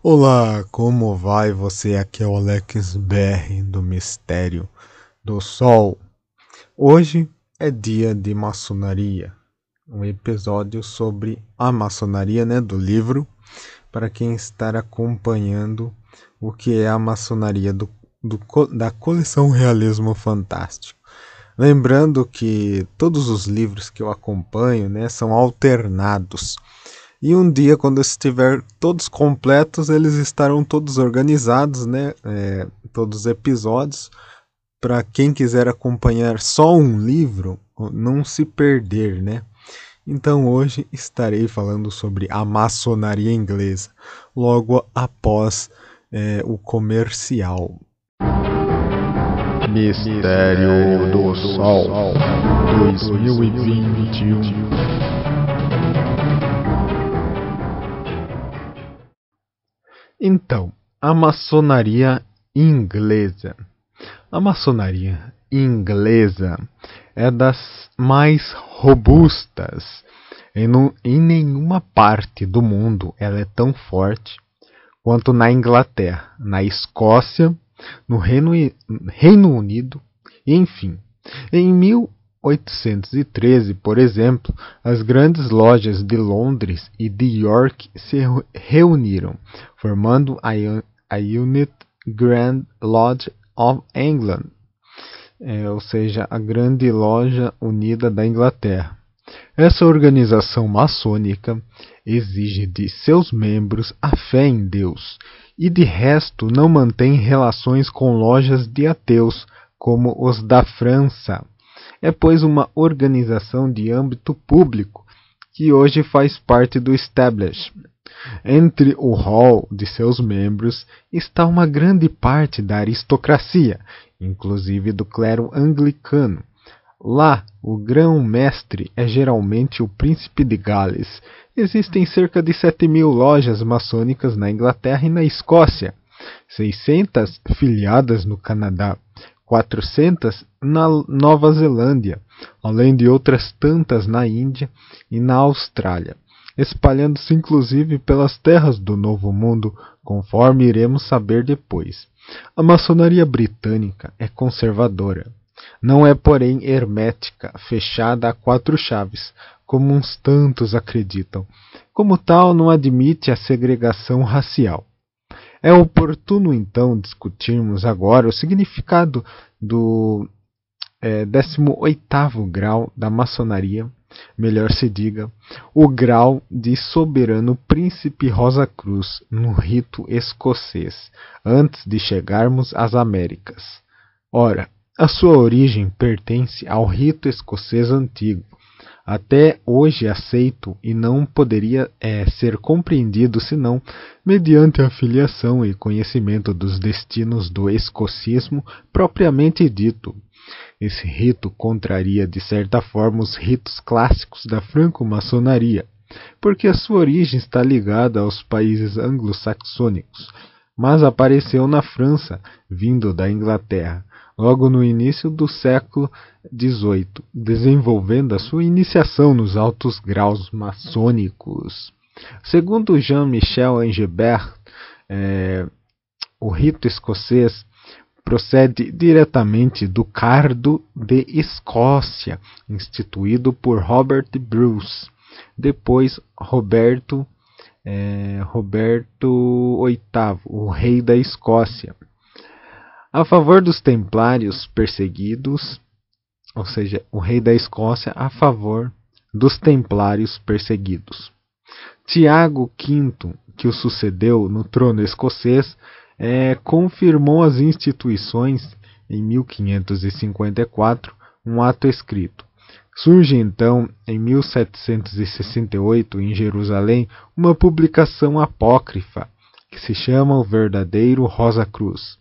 Olá, como vai você? Aqui é o Alex BR do Mistério do Sol. Hoje é dia de maçonaria, um episódio sobre a maçonaria, né, do livro, para quem está acompanhando o que é a maçonaria do, do da coleção Realismo Fantástico. Lembrando que todos os livros que eu acompanho, né, são alternados. E um dia, quando estiver todos completos, eles estarão todos organizados, né? É, todos os episódios, para quem quiser acompanhar só um livro, não se perder, né? Então hoje estarei falando sobre a maçonaria inglesa, logo após é, o comercial. Mistério do Sol 2021 Então, a maçonaria inglesa. A maçonaria inglesa é das mais robustas. Em, nenhuma parte do mundo ela é tão forte quanto na Inglaterra, na Escócia, no Reino, Reino Unido, enfim. Em 1813, por exemplo, as grandes lojas de Londres e de York se reuniram, formando a, a Unit Grand Lodge of England, é, ou seja, a Grande Loja Unida da Inglaterra. Essa organização maçônica exige de seus membros a fé em Deus e de resto não mantém relações com lojas de ateus como os da França é, pois, uma organização de âmbito público que hoje faz parte do establishment. Entre o hall de seus membros está uma grande parte da aristocracia, inclusive do clero anglicano. Lá, o grão-mestre é geralmente o príncipe de Gales. Existem cerca de 7 mil lojas maçônicas na Inglaterra e na Escócia, 600 filiadas no Canadá, 400 na Nova Zelândia, além de outras tantas na Índia e na Austrália, espalhando-se inclusive pelas terras do Novo Mundo, conforme iremos saber depois. A maçonaria britânica é conservadora. Não é, porém, hermética, fechada a quatro chaves, como uns tantos acreditam. Como tal, não admite a segregação racial. É oportuno então discutirmos agora o significado do é, 18 grau da maçonaria, melhor se diga, o grau de soberano príncipe Rosa Cruz no rito escocês, antes de chegarmos às Américas. Ora, a sua origem pertence ao rito escocês antigo, até hoje aceito e não poderia é, ser compreendido senão mediante a filiação e conhecimento dos destinos do escocismo propriamente dito. Esse rito contraria de certa forma os ritos clássicos da franco-maçonaria, porque a sua origem está ligada aos países anglo-saxônicos, mas apareceu na França, vindo da Inglaterra, logo no início do século XVIII, desenvolvendo a sua iniciação nos altos graus maçônicos. Segundo Jean-Michel Angebert, é, o rito escocês procede diretamente do Cardo de Escócia, instituído por Robert Bruce, depois Roberto, é, Roberto VIII, o rei da Escócia a favor dos templários perseguidos, ou seja, o rei da Escócia a favor dos templários perseguidos. Tiago V, que o sucedeu no trono escocês, é, confirmou as instituições em 1554, um ato escrito. Surge então, em 1768, em Jerusalém, uma publicação apócrifa que se chama O Verdadeiro Rosa Cruz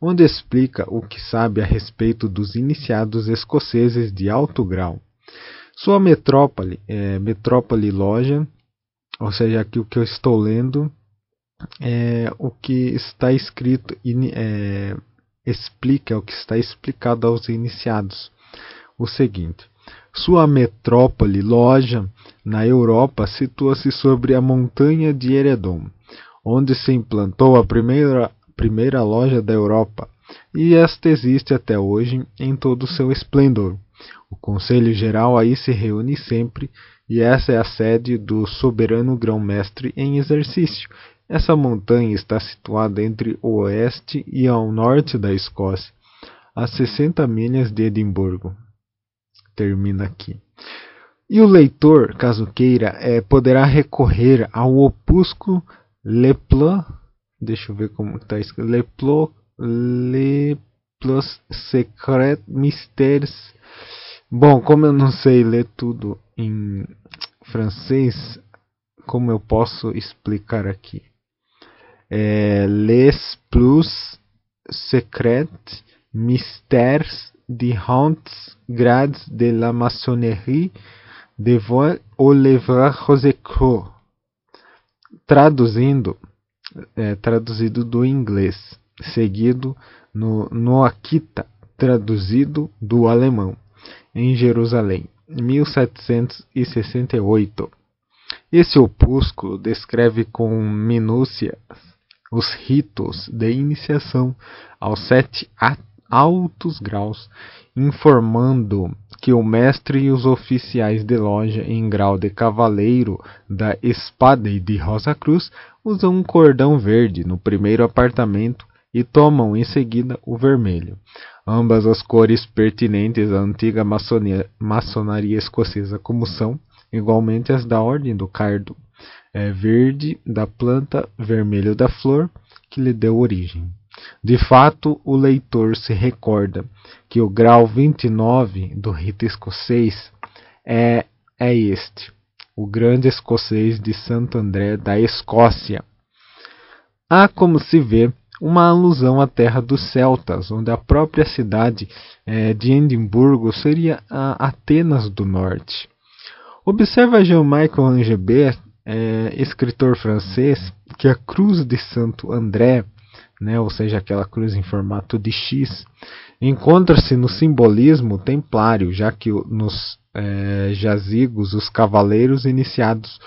onde explica o que sabe a respeito dos iniciados escoceses de alto grau. Sua metrópole, é, metrópole loja, ou seja, aqui o que eu estou lendo é o que está escrito, é, explica o que está explicado aos iniciados. O seguinte: sua metrópole loja na Europa situa-se sobre a montanha de Eredon, onde se implantou a primeira, primeira loja da Europa, e esta existe até hoje em todo o seu esplendor. O Conselho Geral aí se reúne sempre e essa é a sede do soberano grão-mestre em exercício. Essa montanha está situada entre o oeste e ao norte da Escócia, a 60 milhas de Edimburgo. Termina aqui. E o leitor, caso queira, é, poderá recorrer ao opúsculo Le Plan, deixa eu ver como está escrito, Le Plan, Le Plus Secret Mystères. Bom, como eu não sei ler tudo em francês, como eu posso explicar aqui? É, Les Plus Secret Mystères de Hautes Grades de la Maçonnerie devant Oliver Rosecroux. Traduzindo, é, traduzido do inglês, seguido no, no Akita, traduzido do alemão, em Jerusalém, 1768. Esse opúsculo descreve com minúcia os ritos de iniciação aos sete altos graus, informando que o mestre e os oficiais de loja em grau de cavaleiro da Espada e de Rosa Cruz usam um cordão verde no primeiro apartamento e tomam em seguida o vermelho, ambas as cores pertinentes à antiga maçonia, maçonaria escocesa, como são igualmente as da Ordem do Cardo, é, verde da planta, vermelho da flor, que lhe deu origem. De fato, o leitor se recorda que o grau 29 do rito escocês é, é este, o grande escocês de Santo André da Escócia. Há, como se vê, uma alusão à terra dos celtas, onde a própria cidade é, de Edimburgo seria a Atenas do Norte. Observa Jean-Michel Angebert, é, escritor francês, que a cruz de Santo André né, ou seja, aquela cruz em formato de X, encontra-se no simbolismo templário, já que nos é, jazigos os cavaleiros iniciados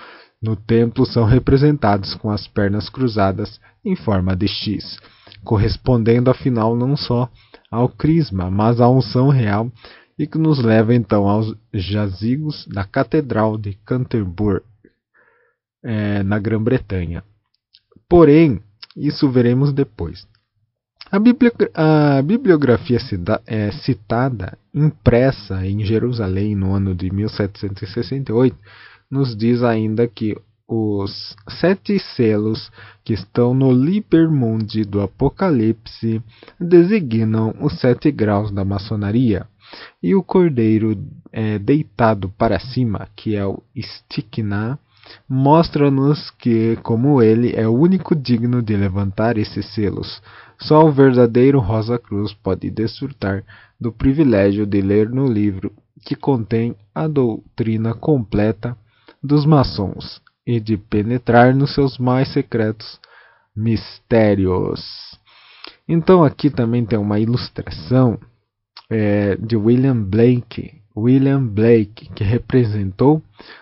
no templo são representados com as pernas cruzadas em forma de X, correspondendo afinal não só ao crisma, mas à unção real e que nos leva então aos jazigos da Catedral de Canterbury, é, na Grã-Bretanha. Porém, isso veremos depois. A, a bibliografia é, citada, impressa em Jerusalém no ano de 1768, nos diz ainda que os sete selos que estão no Liber do Apocalipse designam os sete graus da maçonaria, e o cordeiro é, deitado para cima, que é o Stickna, mostra-nos que, como ele é o único digno de levantar esses selos, só o verdadeiro Rosa Cruz pode desfrutar do privilégio de ler no livro que contém a doutrina completa dos maçons e de penetrar nos seus mais secretos mistérios. Então aqui também tem uma ilustração é, de William Blake, William Blake, que representou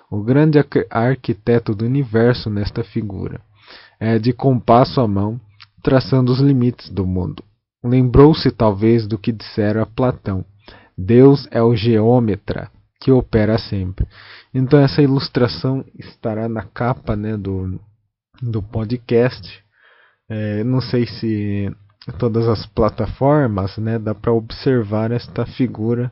o grande arquiteto do universo nesta figura, é de compasso à mão, traçando os limites do mundo. Lembrou-se talvez do que dissera Platão: Deus é o geômetra que opera sempre. Então essa ilustração estará na capa né, do, do podcast. É, não sei se todas as plataformas né, dá para observar esta figura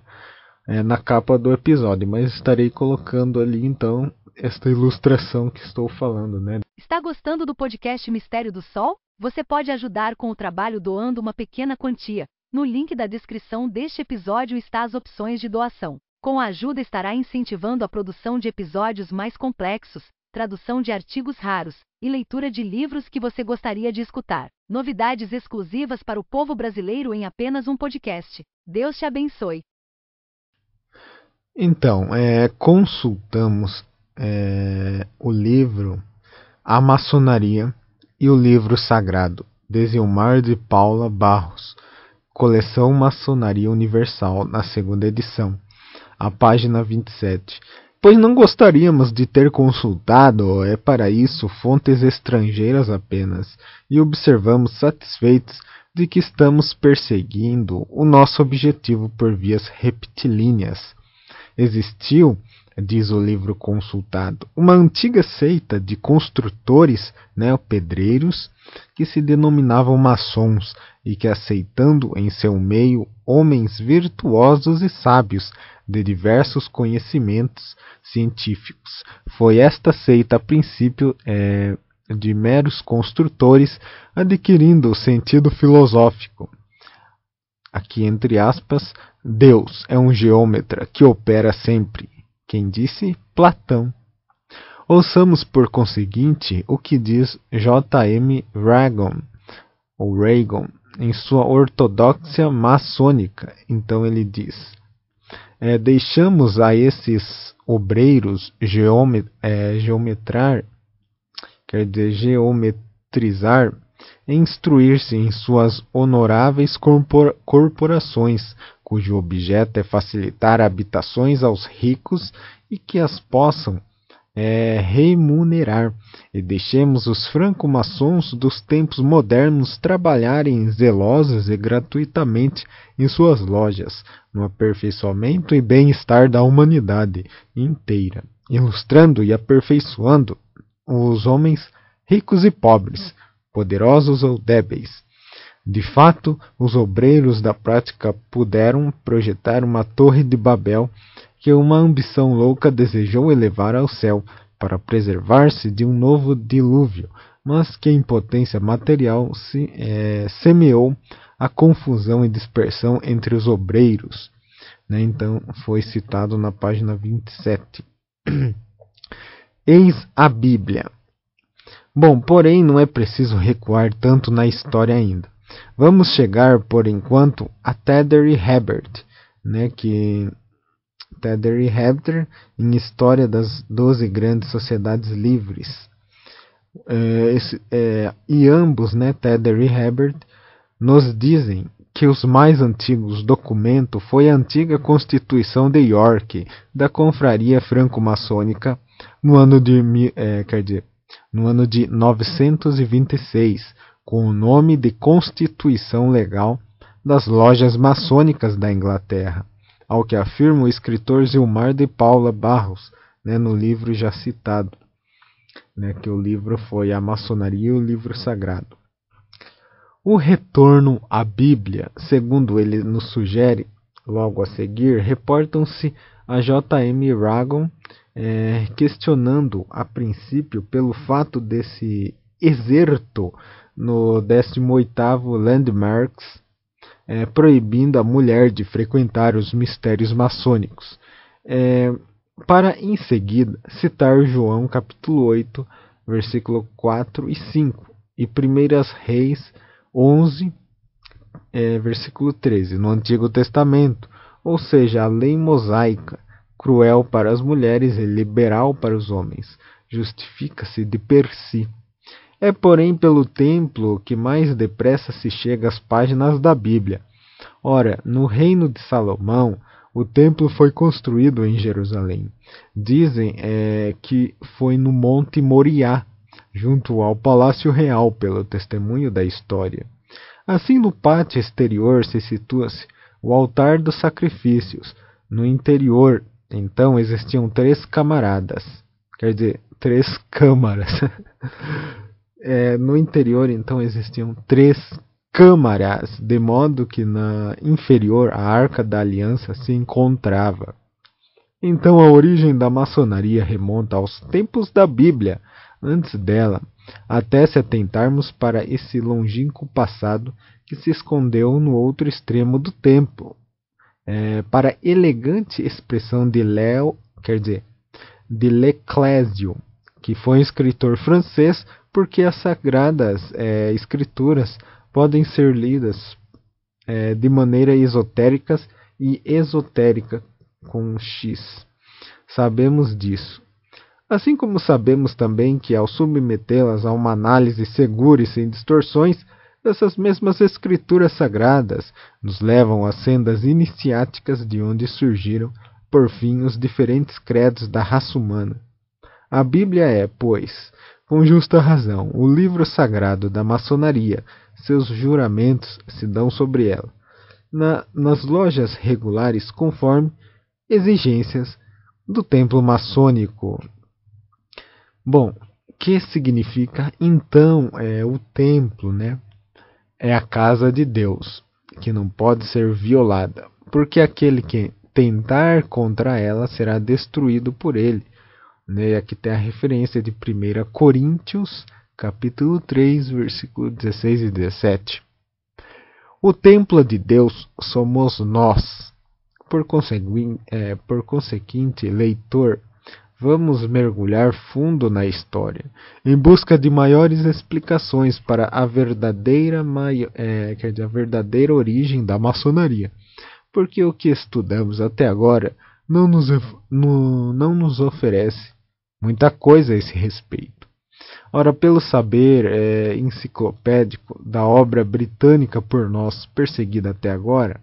é, na capa do episódio, mas estarei colocando ali então esta ilustração que estou falando, né? Está gostando do podcast Mistério do Sol? Você pode ajudar com o trabalho doando uma pequena quantia. No link da descrição deste episódio está as opções de doação. Com a ajuda estará incentivando a produção de episódios mais complexos, tradução de artigos raros e leitura de livros que você gostaria de escutar. Novidades exclusivas para o povo brasileiro em apenas um podcast. Deus te abençoe. Então, é, consultamos é, o livro A Maçonaria e o livro Sagrado, de Zilmar de Paula Barros, coleção Maçonaria Universal, na segunda edição, a página 27. pois não gostaríamos de ter consultado, é para isso, fontes estrangeiras apenas, e observamos satisfeitos de que estamos perseguindo o nosso objetivo por vias reptilíneas. Existiu, diz o livro consultado, uma antiga seita de construtores, né, pedreiros, que se denominavam maçons e que, aceitando em seu meio homens virtuosos e sábios de diversos conhecimentos científicos, foi esta seita, a princípio, é, de meros construtores, adquirindo o sentido filosófico. Aqui, entre aspas, Deus é um geômetra que opera sempre. Quem disse? Platão. Ouçamos, por conseguinte, o que diz J.M. Ragon, ou Reagan, em sua ortodoxia maçônica. Então ele diz: é, deixamos a esses obreiros geomet é, geometrar quer dizer geometrizar, instruir-se em suas honoráveis corpor corporações, cujo objeto é facilitar habitações aos ricos e que as possam é, remunerar, e deixemos os franco-maçons dos tempos modernos trabalharem zelosos e gratuitamente em suas lojas, no aperfeiçoamento e bem-estar da humanidade inteira, ilustrando e aperfeiçoando os homens ricos e pobres, poderosos ou débeis. De fato, os obreiros da prática puderam projetar uma torre de Babel que uma ambição louca desejou elevar ao céu para preservar-se de um novo dilúvio, mas que em potência material se é, semeou a confusão e dispersão entre os obreiros. Né? Então, foi citado na página 27. Eis a Bíblia. Bom, porém, não é preciso recuar tanto na história ainda. Vamos chegar, por enquanto, a Tedder e Hebert, né, que Tedder e Hebert em História das Doze Grandes Sociedades Livres. É, esse, é, e ambos, né, Tedder e Hebert, nos dizem que os mais antigos documentos foi a antiga Constituição de York da Confraria Franco-Maçônica no ano de, é, quer dizer, no ano de 926, com o nome de Constituição Legal das Lojas Maçônicas da Inglaterra, ao que afirma o escritor Zilmar de Paula Barros, né, no livro já citado, né, que o livro foi A Maçonaria e o Livro Sagrado. O retorno à Bíblia, segundo ele nos sugere, logo a seguir, reportam-se a J.M. Ragon é, questionando a princípio pelo fato desse exerto no 18º Landmarks é, proibindo a mulher de frequentar os mistérios maçônicos, é, para em seguida citar João capítulo 8, versículo 4 e 5 e 1 Reis 11, é, versículo 13, no Antigo Testamento, ou seja, a lei mosaica, cruel para as mulheres e liberal para os homens, justifica-se de per si. É, porém, pelo templo que mais depressa se chega às páginas da Bíblia. Ora, no reino de Salomão, o templo foi construído em Jerusalém. Dizem é, que foi no Monte Moriá, junto ao Palácio Real, pelo testemunho da história. Assim, no pátio exterior se situa-se o altar dos sacrifícios. No interior, então existiam três camaradas, quer dizer, três câmaras. é, no interior, então, existiam três câmaras, de modo que na inferior a Arca da Aliança se encontrava. Então a origem da maçonaria remonta aos tempos da Bíblia, antes dela, até se atentarmos para esse longínquo passado que se escondeu no outro extremo do templo, é, para elegante expressão de Léo, quer dizer, de Leclésio, que foi um escritor francês, porque as sagradas é, escrituras podem ser lidas é, de maneira esotérica e esotérica com X. Sabemos disso. Assim como sabemos também que, ao submetê-las a uma análise segura e sem distorções, essas mesmas escrituras sagradas nos levam às sendas iniciáticas de onde surgiram, por fim os diferentes credos da raça humana. A Bíblia é, pois, com justa razão, o livro sagrado da maçonaria. Seus juramentos se dão sobre ela. Na, nas lojas regulares, conforme exigências do templo maçônico. Bom, que significa então é o templo, né? É a casa de Deus, que não pode ser violada, porque aquele que tentar contra ela será destruído por ele. Né? Aqui tem a referência de 1 Coríntios, capítulo 3, versículo 16 e 17. O templo de Deus somos nós. Por conseguinte, é, por conseguinte leitor, vamos mergulhar fundo na história, em busca de maiores explicações para a verdadeira, é, dizer, a verdadeira origem da maçonaria, porque o que estudamos até agora não nos, no, não nos oferece muita coisa a esse respeito. Ora, pelo saber é, enciclopédico da obra britânica por nós perseguida até agora,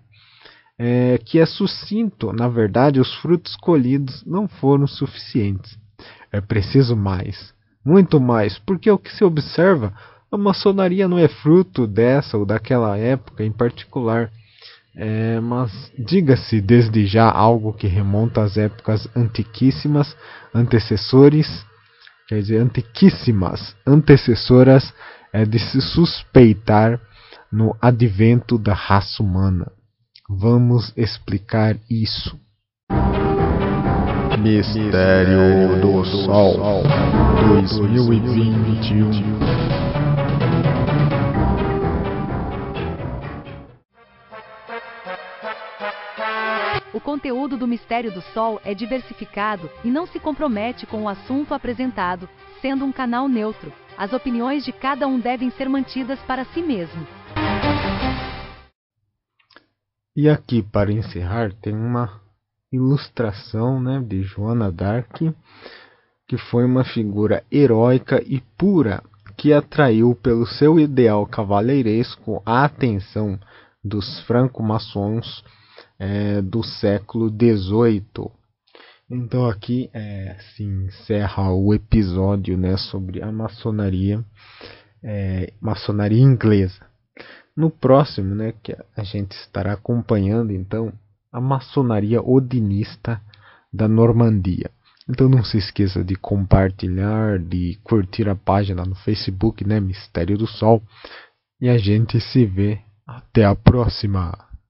é, que é sucinto, na verdade, os frutos colhidos não foram suficientes. É preciso mais, muito mais, porque o que se observa, a maçonaria não é fruto dessa ou daquela época em particular. É, mas diga-se desde já algo que remonta às épocas antiquíssimas, antecessores, quer dizer, antiquíssimas, antecessoras é de se suspeitar no advento da raça humana. Vamos explicar isso. Mistério do Sol 2021 O conteúdo do Mistério do Sol é diversificado e não se compromete com o assunto apresentado, sendo um canal neutro. As opiniões de cada um devem ser mantidas para si mesmo. E aqui, para encerrar, tem uma ilustração né, de Joana d'Arc, que foi uma figura heróica e pura que atraiu pelo seu ideal cavalheiresco a atenção dos franco-maçons é, do século XVIII. Então aqui é, se encerra o episódio né, sobre a maçonaria, é, maçonaria inglesa. No próximo, né, que a gente estará acompanhando então a maçonaria odinista da Normandia. Então não se esqueça de compartilhar, de curtir a página no Facebook, né, Mistério do Sol. E a gente se vê até a próxima.